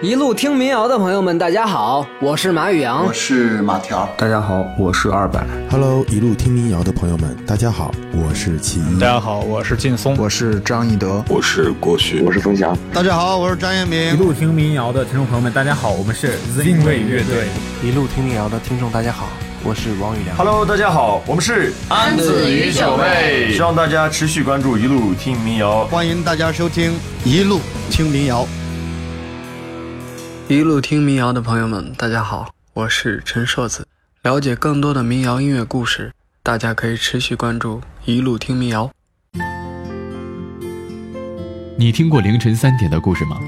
一路听民谣的朋友们，大家好，我是马宇阳，我是马条，大家好，我是二百。Hello，一路听民谣的朋友们，大家好，我是齐一。大家好，我是劲松，我是张义德，我是郭旭，我是冯翔。大家好，我是张彦明。一路听民谣的听众朋友们，大家好，我们是 Zing 卫乐队。一路听民谣的听众，大家好，我是王宇良。Hello，大家好，我们是安子与九妹，希望大家持续关注一路听民谣，欢迎大家收听一路听民谣。一路听民谣的朋友们，大家好，我是陈硕子。了解更多的民谣音乐故事，大家可以持续关注一路听民谣。你听过凌晨三点的故事吗？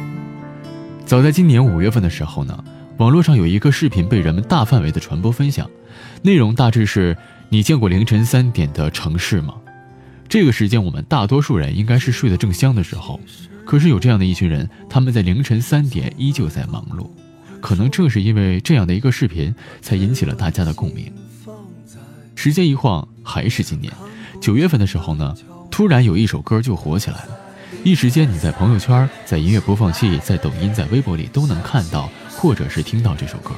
早在今年五月份的时候呢，网络上有一个视频被人们大范围的传播分享，内容大致是：你见过凌晨三点的城市吗？这个时间我们大多数人应该是睡得正香的时候。可是有这样的一群人，他们在凌晨三点依旧在忙碌，可能正是因为这样的一个视频，才引起了大家的共鸣。时间一晃，还是今年九月份的时候呢，突然有一首歌就火起来了，一时间你在朋友圈、在音乐播放器、在抖音、在微博里都能看到或者是听到这首歌。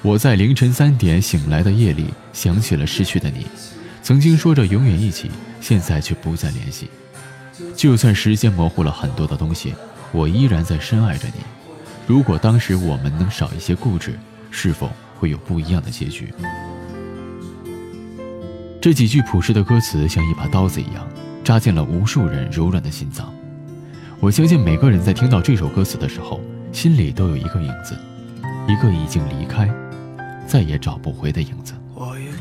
我在凌晨三点醒来的夜里，想起了失去的你，曾经说着永远一起，现在却不再联系。就算时间模糊了很多的东西，我依然在深爱着你。如果当时我们能少一些固执，是否会有不一样的结局？这几句朴实的歌词像一把刀子一样，扎进了无数人柔软的心脏。我相信每个人在听到这首歌词的时候，心里都有一个影子，一个已经离开，再也找不回的影子。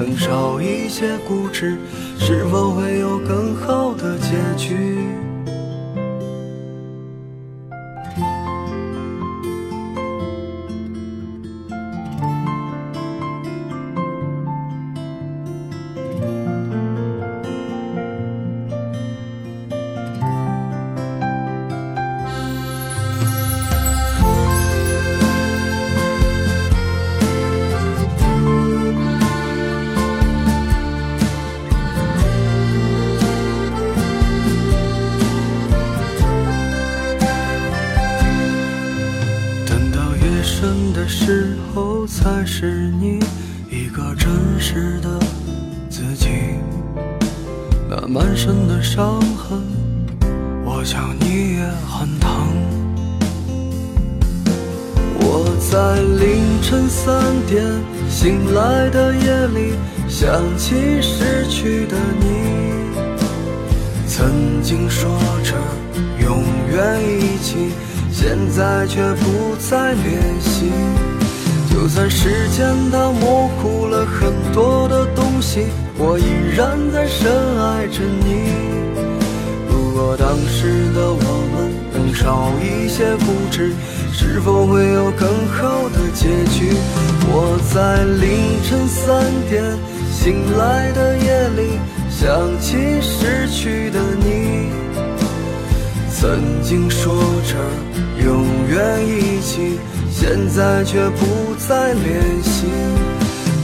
能少一些固执。是否会有更好的结局？那满身的伤痕，我想你也很疼。我在凌晨三点醒来的夜里，想起失去的你，曾经说着永远一起，现在却不再联系。就算时间它模糊了很多的东西，我依然在深爱着你。如果当时的我们能少一些固执，是否会有更好的结局？我在凌晨三点醒来的夜里，想起失去的你，曾经说着永远一起。现在却不再联系，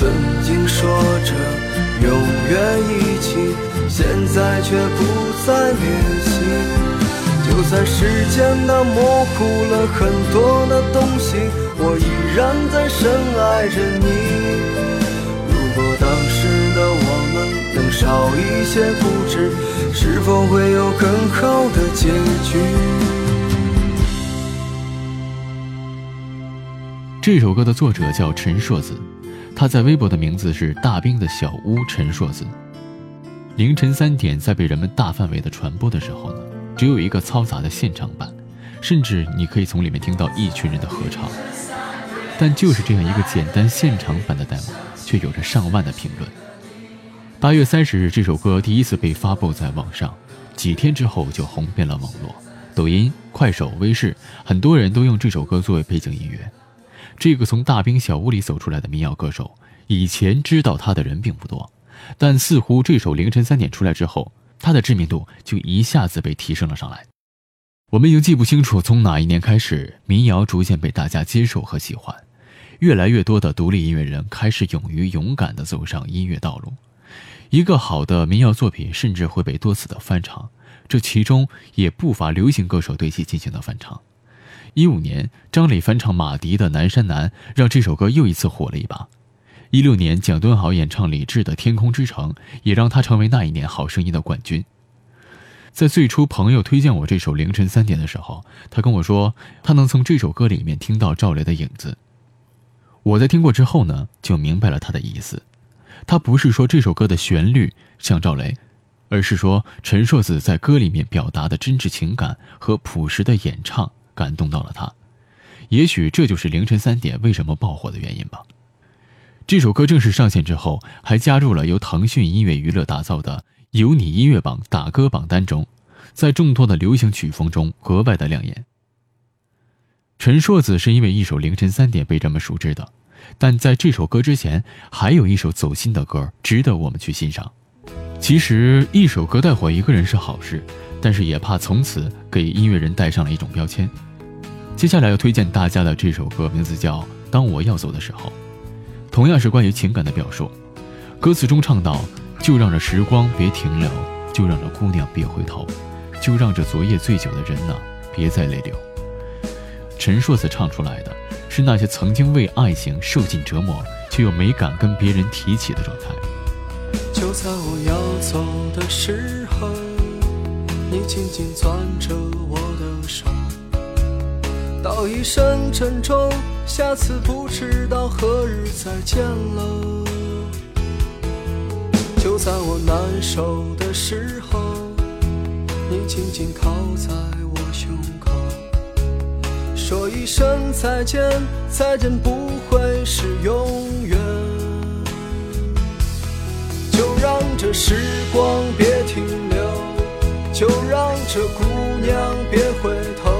曾经说着。永远一起，现在却不再联系。就算时间它模糊了很多的东西，我依然在深爱着你。如果当时的我们能少一些固执，是否会有更好的结局？这首歌的作者叫陈硕子，他在微博的名字是大兵的小屋陈硕子。凌晨三点，在被人们大范围的传播的时候呢？只有一个嘈杂的现场版，甚至你可以从里面听到一群人的合唱。但就是这样一个简单现场版的 demo，却有着上万的评论。八月三十日，这首歌第一次被发布在网上，几天之后就红遍了网络，抖音、快手、微视，很多人都用这首歌作为背景音乐。这个从大兵小屋里走出来的民谣歌手，以前知道他的人并不多，但似乎这首凌晨三点出来之后。他的知名度就一下子被提升了上来。我们已经记不清楚从哪一年开始，民谣逐渐被大家接受和喜欢，越来越多的独立音乐人开始勇于勇敢地走上音乐道路。一个好的民谣作品甚至会被多次的翻唱，这其中也不乏流行歌手对其进行的翻唱。一五年，张磊翻唱马迪的《南山南》，让这首歌又一次火了一把。一六年，蒋敦豪演唱李志的《天空之城》，也让他成为那一年《好声音》的冠军。在最初朋友推荐我这首《凌晨三点》的时候，他跟我说，他能从这首歌里面听到赵雷的影子。我在听过之后呢，就明白了他的意思。他不是说这首歌的旋律像赵雷，而是说陈硕子在歌里面表达的真挚情感和朴实的演唱感动到了他。也许这就是《凌晨三点》为什么爆火的原因吧。这首歌正式上线之后，还加入了由腾讯音乐娱乐打造的《有你音乐榜》打歌榜单中，在众多的流行曲风中格外的亮眼。陈硕子是因为一首《凌晨三点》被人们熟知的，但在这首歌之前，还有一首走心的歌值得我们去欣赏。其实，一首歌带火一个人是好事，但是也怕从此给音乐人带上了一种标签。接下来要推荐大家的这首歌，名字叫《当我要走的时候》。同样是关于情感的表述，歌词中唱到：“就让这时光别停留，就让这姑娘别回头，就让这昨夜醉酒的人呐别再泪流。”陈硕子唱出来的是那些曾经为爱情受尽折磨，却又没敢跟别人提起的状态。就在我要走的时候，你紧紧攥着我，道一声珍重。下次不知道何日再见了。就在我难受的时候，你紧紧靠在我胸口，说一声再见，再见不会是永远。就让这时光别停留，就让这姑娘别回头。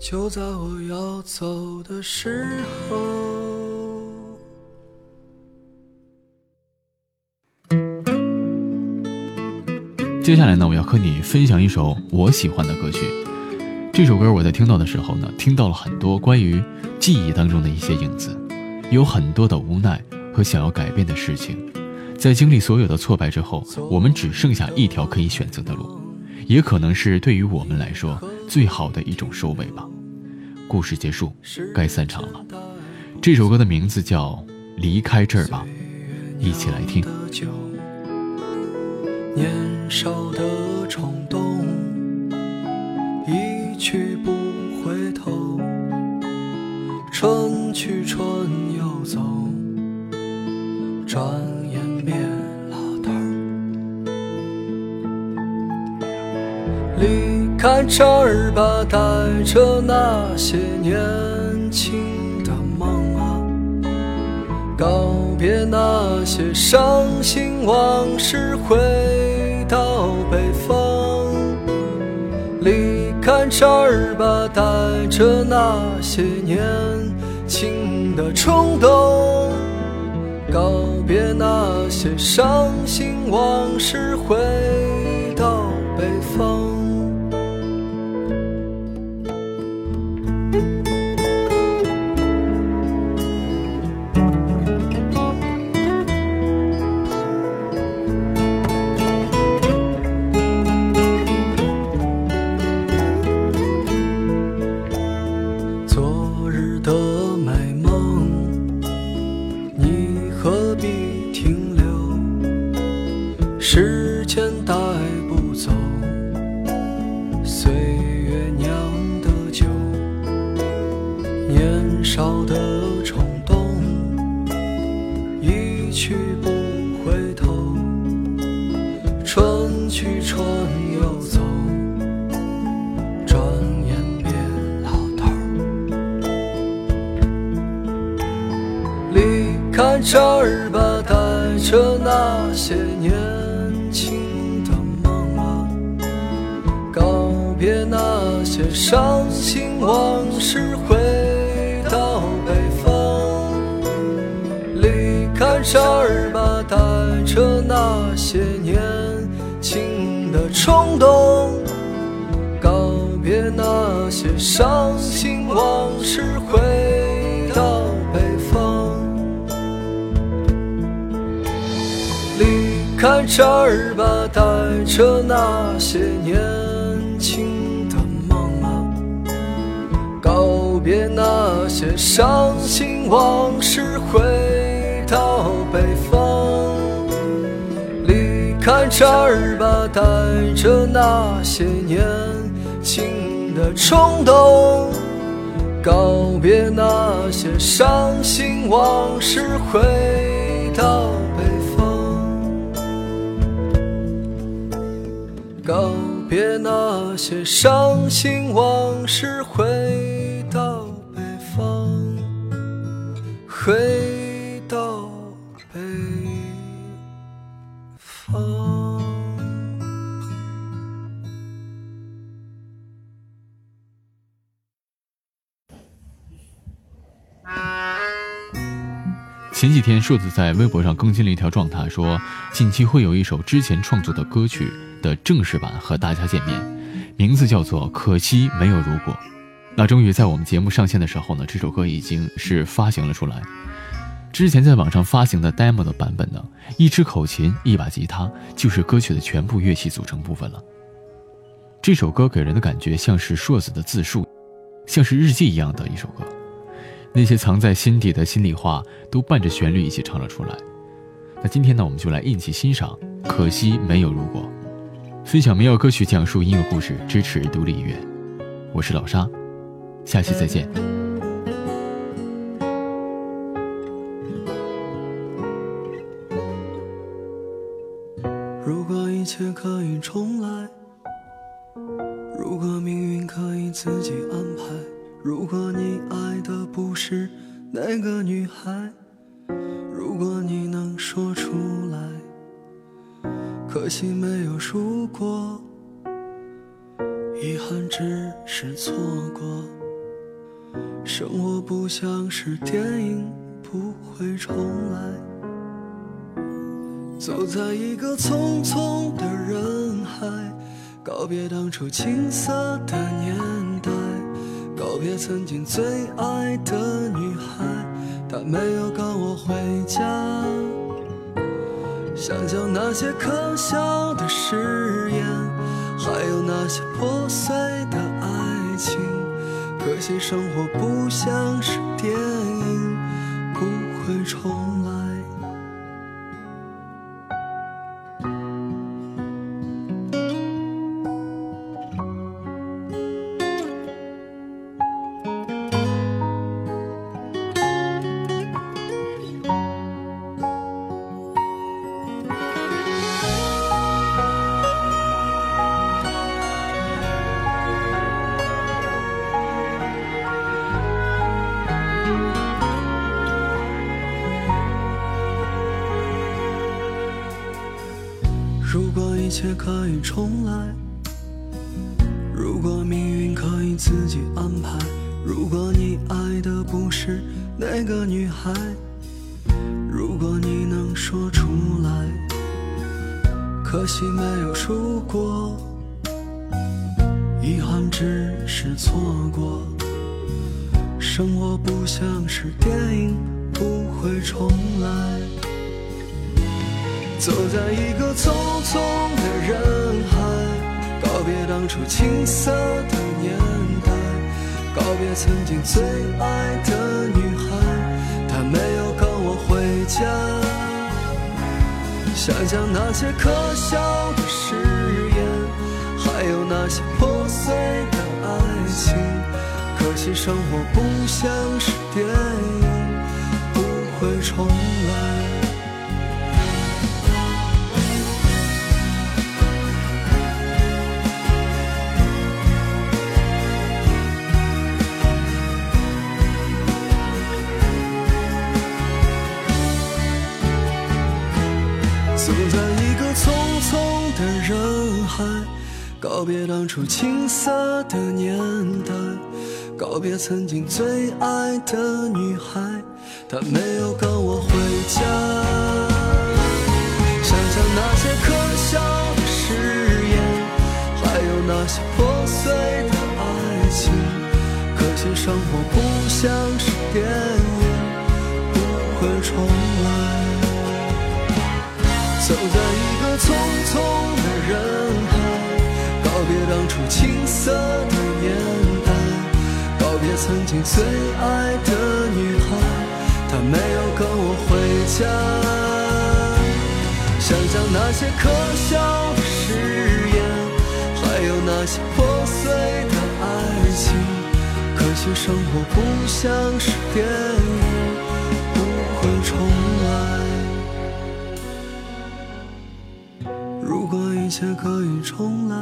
就在我要走的时候。接下来呢，我要和你分享一首我喜欢的歌曲。这首歌我在听到的时候呢，听到了很多关于记忆当中的一些影子，有很多的无奈和想要改变的事情。在经历所有的挫败之后，我们只剩下一条可以选择的路，也可能是对于我们来说最好的一种收尾吧。故事结束，该散场了。这首歌的名字叫《离开这儿吧》，一起来听。年少的冲动，一去不回头，春去春又走，转眼变开这儿吧，带着那些年轻的梦啊，告别那些伤心往事，回到北方。离开这儿吧，带着那些年轻的冲动，告别那些伤心往事，回些年轻的梦啊，告别那些伤心往事，回到北方。离开这儿吧，带着那些年轻的冲动。告别那些伤心往事，回这儿吧，带着那些年轻的梦啊，告别那些伤心往事，回到北方。离开这儿吧，带着那些年轻的冲动，告别那些伤心往事，回些伤心往事，回到北方，回到北方。前几天，硕子在微博上更新了一条状态，说近期会有一首之前创作的歌曲的正式版和大家见面，名字叫做《可惜没有如果》。那终于在我们节目上线的时候呢，这首歌已经是发行了出来。之前在网上发行的 demo 的版本呢，一支口琴，一把吉他，就是歌曲的全部乐器组成部分了。这首歌给人的感觉像是硕子的自述，像是日记一样的一首歌。那些藏在心底的心里话，都伴着旋律一起唱了出来。那今天呢，我们就来一起欣赏《可惜没有如果》，分享民谣歌曲，讲述音乐故事，支持独立音乐。我是老沙，下期再见。如果一切可以重来，如果命运可以自己安排，如果你爱的不是那个女孩，如果你能说出来，可惜没如果，遗憾只是错过。生活不像是电影，不会重来。走在一个匆匆的人海，告别当初青涩的年代，告别曾经最爱的女孩，她没有赶我回家。想想那些可笑的誓言，还有那些破碎的爱情，可惜生活不像是电切可以重来，如果命运可以自己安排，如果你爱的不是那个女孩，如果你能说出来，可惜没有如果，遗憾只是错过。生活不像是电影，不会重来。走在一个匆匆的人海，告别当初青涩的年代，告别曾经最爱的女孩，她没有跟我回家。想想那些可笑的誓言，还有那些破碎的爱情，可惜生活不像是电影，不会重来。告别当初青涩的年代，告别曾经最爱的女孩，她没有跟我回家。想想那些可笑的誓言，还有那些破碎的爱情，可惜生活不像是电影，不会重来。走在一个匆匆的人海，别当初青涩的年代，告别曾经最爱的女孩，她没有跟我回家。想想那些可笑的誓言，还有那些破碎的爱情，可惜生活不像是电影，不会重来。如果一切可以重来。